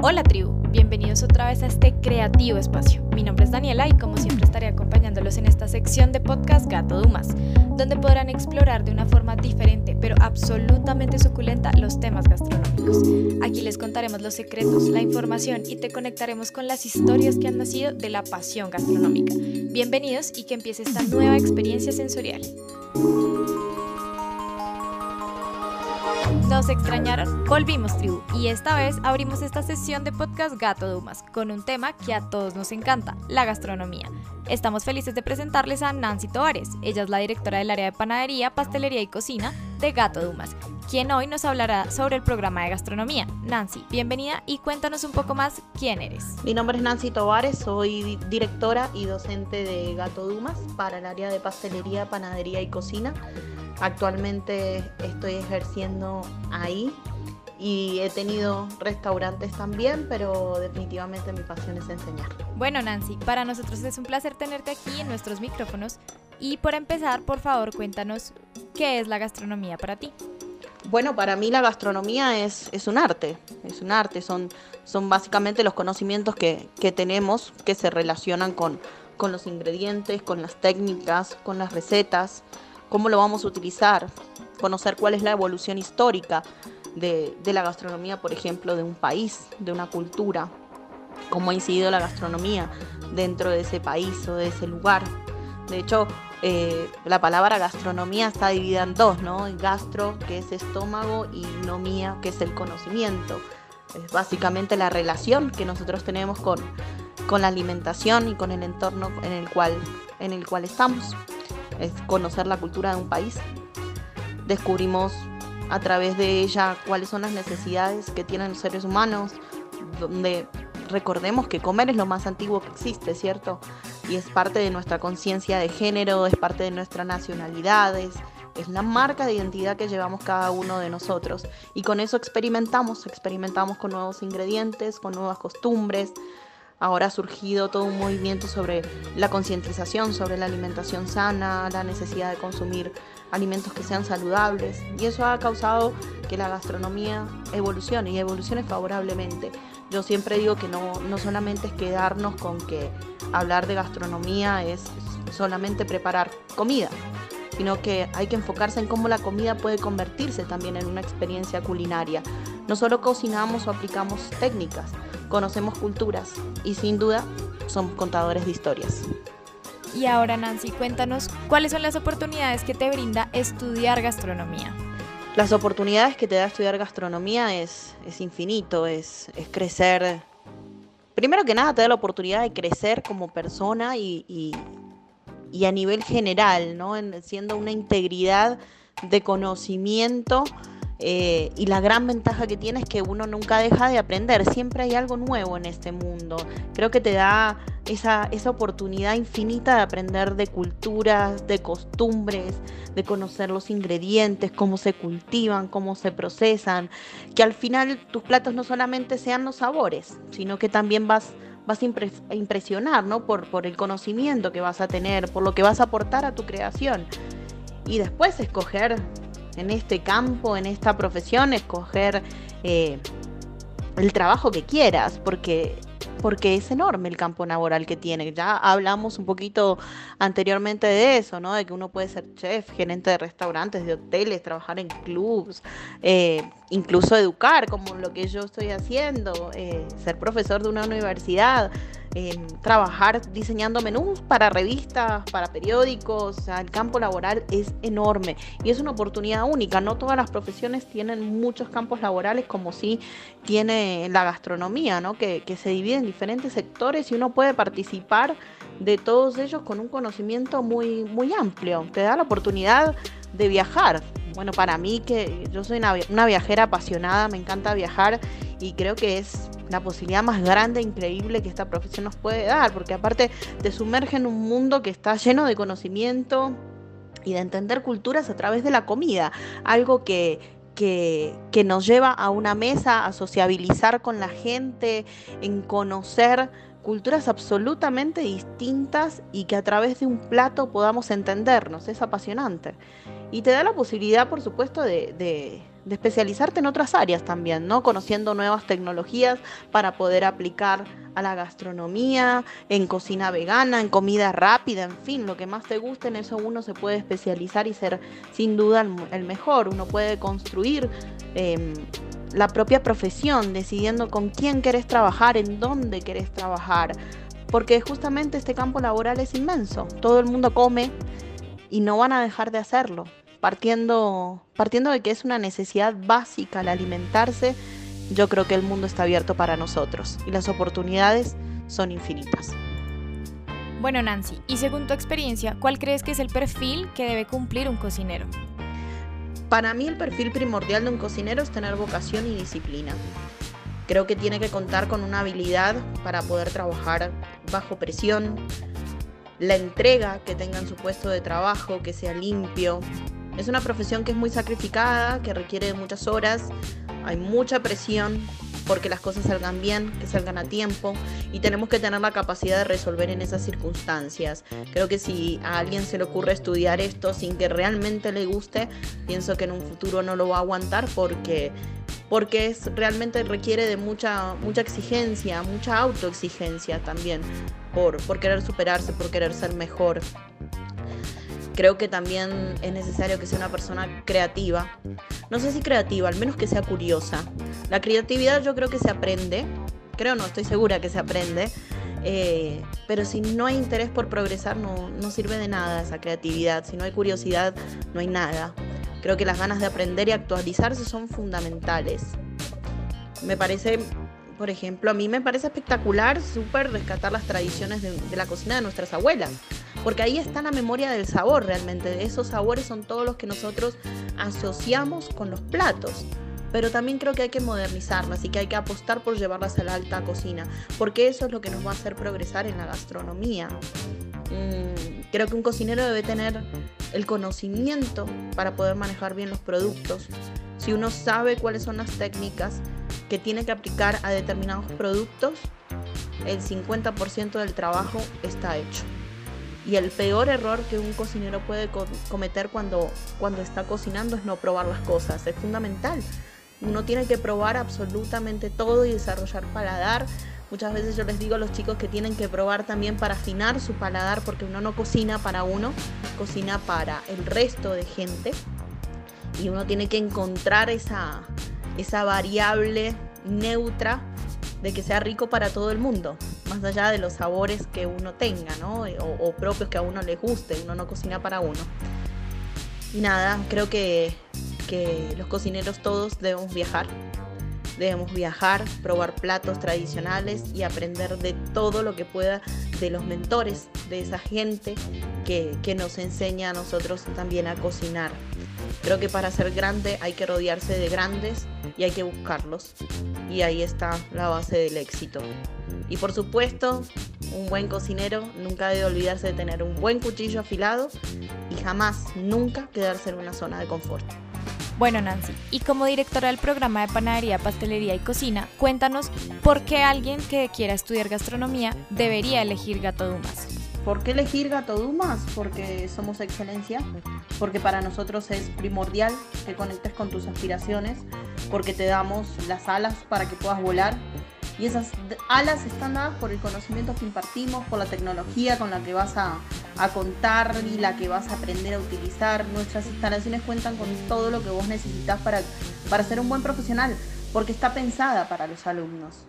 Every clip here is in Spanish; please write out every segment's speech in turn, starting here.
Hola tribu, bienvenidos otra vez a este creativo espacio. Mi nombre es Daniela y como siempre estaré acompañándolos en esta sección de podcast Gato Dumas, donde podrán explorar de una forma diferente pero absolutamente suculenta los temas gastronómicos. Aquí les contaremos los secretos, la información y te conectaremos con las historias que han nacido de la pasión gastronómica. Bienvenidos y que empiece esta nueva experiencia sensorial. ¿Nos extrañaron? Volvimos, tribu, y esta vez abrimos esta sesión de podcast Gato Dumas con un tema que a todos nos encanta, la gastronomía. Estamos felices de presentarles a Nancy Tovares. Ella es la directora del área de panadería, pastelería y cocina de Gato Dumas, quien hoy nos hablará sobre el programa de gastronomía. Nancy, bienvenida y cuéntanos un poco más quién eres. Mi nombre es Nancy Tovares, soy directora y docente de Gato Dumas para el área de pastelería, panadería y cocina. Actualmente estoy ejerciendo ahí y he tenido restaurantes también, pero definitivamente mi pasión es enseñar. Bueno, Nancy, para nosotros es un placer tenerte aquí en nuestros micrófonos y por empezar, por favor, cuéntanos qué es la gastronomía para ti. Bueno, para mí la gastronomía es, es un arte, es un arte, son, son básicamente los conocimientos que, que tenemos que se relacionan con, con los ingredientes, con las técnicas, con las recetas cómo lo vamos a utilizar, conocer cuál es la evolución histórica de, la gastronomía, por ejemplo, de un país, de una cultura, cómo ha incidido la gastronomía dentro de ese país o de ese lugar. De hecho, eh, la palabra gastronomía está dividida en dos, ¿no? Gastro, que es estómago, y nomía, que es el conocimiento. Es básicamente la relación que nosotros tenemos con, con la alimentación y con el entorno en el cual, en el cual estamos es conocer la cultura de un país. Descubrimos a través de ella cuáles son las necesidades que tienen los seres humanos, donde recordemos que comer es lo más antiguo que existe, ¿cierto? Y es parte de nuestra conciencia de género, es parte de nuestra nacionalidad, es, es la marca de identidad que llevamos cada uno de nosotros. Y con eso experimentamos, experimentamos con nuevos ingredientes, con nuevas costumbres, Ahora ha surgido todo un movimiento sobre la concientización, sobre la alimentación sana, la necesidad de consumir alimentos que sean saludables. Y eso ha causado que la gastronomía evolucione y evolucione favorablemente. Yo siempre digo que no, no solamente es quedarnos con que hablar de gastronomía es solamente preparar comida, sino que hay que enfocarse en cómo la comida puede convertirse también en una experiencia culinaria. No solo cocinamos o aplicamos técnicas, conocemos culturas y sin duda somos contadores de historias. Y ahora Nancy, cuéntanos cuáles son las oportunidades que te brinda estudiar gastronomía. Las oportunidades que te da estudiar gastronomía es, es infinito, es, es crecer. Primero que nada te da la oportunidad de crecer como persona y, y, y a nivel general, ¿no? siendo una integridad de conocimiento eh, y la gran ventaja que tiene es que uno nunca deja de aprender, siempre hay algo nuevo en este mundo. Creo que te da esa, esa oportunidad infinita de aprender de culturas, de costumbres, de conocer los ingredientes, cómo se cultivan, cómo se procesan, que al final tus platos no solamente sean los sabores, sino que también vas vas a impresionar ¿no? por, por el conocimiento que vas a tener, por lo que vas a aportar a tu creación. Y después escoger en este campo, en esta profesión, escoger eh, el trabajo que quieras, porque porque es enorme el campo laboral que tiene. Ya hablamos un poquito anteriormente de eso, ¿no? De que uno puede ser chef, gerente de restaurantes, de hoteles, trabajar en clubs, eh, incluso educar, como lo que yo estoy haciendo, eh, ser profesor de una universidad trabajar diseñando menús para revistas, para periódicos, o sea, el campo laboral es enorme y es una oportunidad única. No todas las profesiones tienen muchos campos laborales como sí tiene la gastronomía, ¿no? que, que se divide en diferentes sectores y uno puede participar de todos ellos con un conocimiento muy, muy amplio. Te da la oportunidad de viajar. Bueno, para mí que yo soy una viajera apasionada, me encanta viajar y creo que es la posibilidad más grande e increíble que esta profesión nos puede dar, porque aparte te sumerge en un mundo que está lleno de conocimiento y de entender culturas a través de la comida, algo que, que, que, nos lleva a una mesa, a sociabilizar con la gente, en conocer culturas absolutamente distintas y que a través de un plato podamos entendernos. Es apasionante. Y te da la posibilidad, por supuesto, de, especializarte en otras áreas también, ¿no? Conociendo nuevas tecnologías para poder aplicar a la gastronomía, en cocina vegana, en comida rápida, en fin, lo que más te guste, en eso uno se puede especializar y ser sin duda el, mejor. Uno puede construir em, la propia profesión, decidiendo con quién querés trabajar, en dónde querés trabajar, porque justamente este campo laboral es inmenso. Todo el mundo come y no van a dejar de hacerlo partiendo, partiendo de que es una necesidad básica el alimentarse, yo creo que el mundo está abierto para nosotros y las oportunidades son infinitas. Bueno, Nancy, y según tu experiencia, ¿cuál crees que es el perfil que debe cumplir un cocinero? Para mí el perfil primordial de un cocinero es tener vocación y disciplina. Creo que tiene que contar con una habilidad para poder trabajar bajo presión, la entrega que tenga en su puesto de trabajo, que sea limpio, es una profesión que es muy sacrificada, que requiere muchas horas, hay mucha presión porque las cosas salgan bien, que salgan a tiempo y tenemos que tener la capacidad de resolver en esas circunstancias. Creo que si a alguien se le ocurre estudiar esto sin que realmente le guste, pienso que en un futuro no lo va a aguantar porque porque es realmente requiere de mucha mucha exigencia, mucha autoexigencia también por por querer superarse, por querer ser mejor creo que también es necesario que sea una persona creativa. No sé si creativa, al menos que sea curiosa. La creatividad yo creo que se aprende, creo no, estoy segura que se aprende, eh, pero si no hay interés por progresar no, no sirve de nada esa creatividad, si no hay curiosidad no hay nada. Creo que las ganas de aprender y actualizarse son fundamentales. Me parece por ejemplo, a mí me parece espectacular, súper rescatar las tradiciones de, la cocina de nuestras abuelas, porque ahí está la memoria del sabor realmente, esos sabores son todos los que nosotros asociamos con los platos. Pero también creo que hay que modernizarlas y que hay que apostar por llevarlas a la alta cocina, porque eso es lo que nos va a hacer progresar en la gastronomía. Mm, creo que un cocinero debe tener el conocimiento para poder manejar bien los productos. Si uno sabe cuáles son las técnicas, que tiene que aplicar a determinados productos, el 50% del trabajo está hecho. Y el peor error que un cocinero puede cometer cuando, cuando está cocinando es no probar las cosas. Es fundamental. Uno tiene que probar absolutamente todo y desarrollar paladar. Muchas veces yo les digo a los chicos que tienen que probar también para afinar su paladar porque uno no cocina para uno, cocina para el resto de gente. Y uno tiene que encontrar esa, esa variable neutra de que sea rico para todo el mundo, más allá de los sabores que uno tenga, ¿no? O, propios que a uno le guste, uno no cocina para uno. Y nada, creo que, que los cocineros todos debemos viajar, debemos viajar, probar platos tradicionales y aprender de todo lo que pueda de los mentores, de esa gente que, que nos enseña a nosotros también a cocinar. Creo que para ser grande hay que rodearse de grandes y hay que buscarlos. Y ahí está la base del éxito. Y por supuesto, un buen cocinero nunca debe olvidarse de tener un buen cuchillo afilado y jamás, nunca quedarse en una zona de confort. Bueno, Nancy, y como directora del programa de panadería, pastelería y cocina, cuéntanos por qué alguien que quiera estudiar gastronomía debería elegir Gato Dumas. ¿Por qué elegir Gato Dumas? Porque somos excelencia, porque para nosotros es primordial que conectes con tus aspiraciones, porque te damos las alas para que puedas volar. Y esas alas están dadas por el conocimiento que impartimos, por la tecnología con la que vas a, contar y la que vas a aprender a utilizar. Nuestras instalaciones cuentan con todo lo que vos necesitas para, para ser un buen profesional, porque está pensada para los alumnos.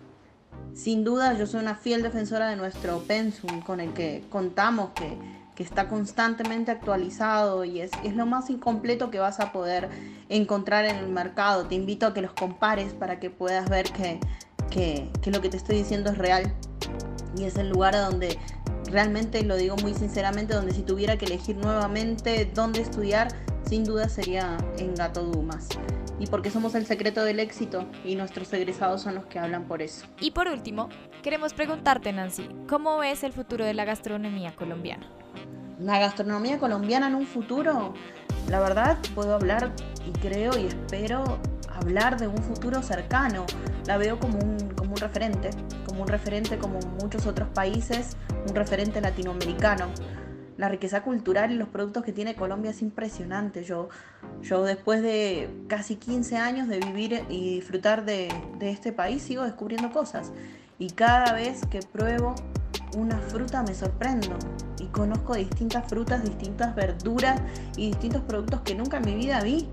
Sin duda, yo soy una fiel defensora de nuestro pensum con el que contamos, que, está constantemente actualizado y es, es, lo más incompleto que vas a poder encontrar en el mercado. Te invito a que los compares para que puedas ver que, que, que lo que te estoy diciendo es real y es el lugar donde realmente, lo digo muy sinceramente, donde si tuviera que elegir nuevamente dónde estudiar, sin duda sería en Gato Dumas y porque somos el secreto del éxito y nuestros egresados son los que hablan por eso. Y por último, queremos preguntarte, Nancy, ¿cómo ves el futuro de la gastronomía colombiana? La gastronomía colombiana en un futuro, la verdad puedo hablar y creo y espero hablar de un futuro cercano. La veo como un, como un referente, como un referente como muchos otros países, un referente latinoamericano la riqueza cultural y los productos que tiene Colombia es impresionante. Yo, yo después de casi 15 años de vivir y disfrutar de, de este país sigo descubriendo cosas. Y cada vez que pruebo una fruta me sorprendo conozco distintas frutas, distintas verduras y distintos productos que nunca en mi vida vi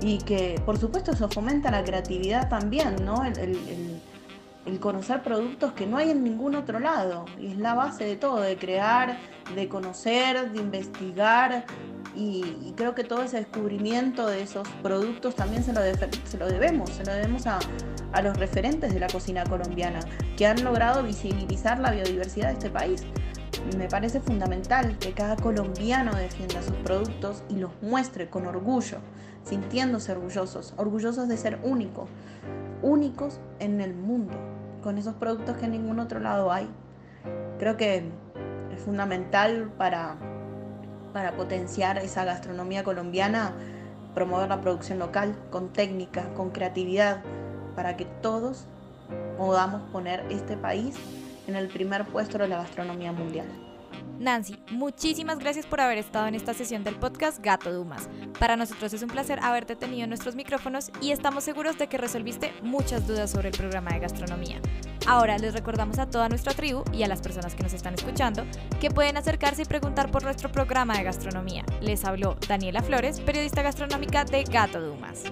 y que por supuesto eso fomenta la creatividad también, ¿no? El, conocer productos que no hay en ningún otro lado y es la base de todo, de crear, de conocer, de investigar y, creo que todo ese descubrimiento de esos productos también se lo, se lo debemos, se lo debemos a, a los referentes de la cocina colombiana que han logrado visibilizar la biodiversidad de este país. Me parece fundamental que cada colombiano defienda sus productos y los muestre con orgullo, sintiéndose orgullosos, orgullosos de ser únicos, únicos en el mundo, con esos productos que en ningún otro lado hay. Creo que es fundamental para, para potenciar esa gastronomía colombiana, promover la producción local con técnica, con creatividad, para que todos podamos poner este país en el primer puesto de la gastronomía mundial. Nancy, muchísimas gracias por haber estado en esta sesión del podcast Gato Dumas. Para nosotros es un placer haberte tenido en nuestros micrófonos y estamos seguros de que resolviste muchas dudas sobre el programa de gastronomía. Ahora les recordamos a toda nuestra tribu y a las personas que nos están escuchando que pueden acercarse y preguntar por nuestro programa de gastronomía. Les habló Daniela Flores, periodista gastronómica de Gato Dumas.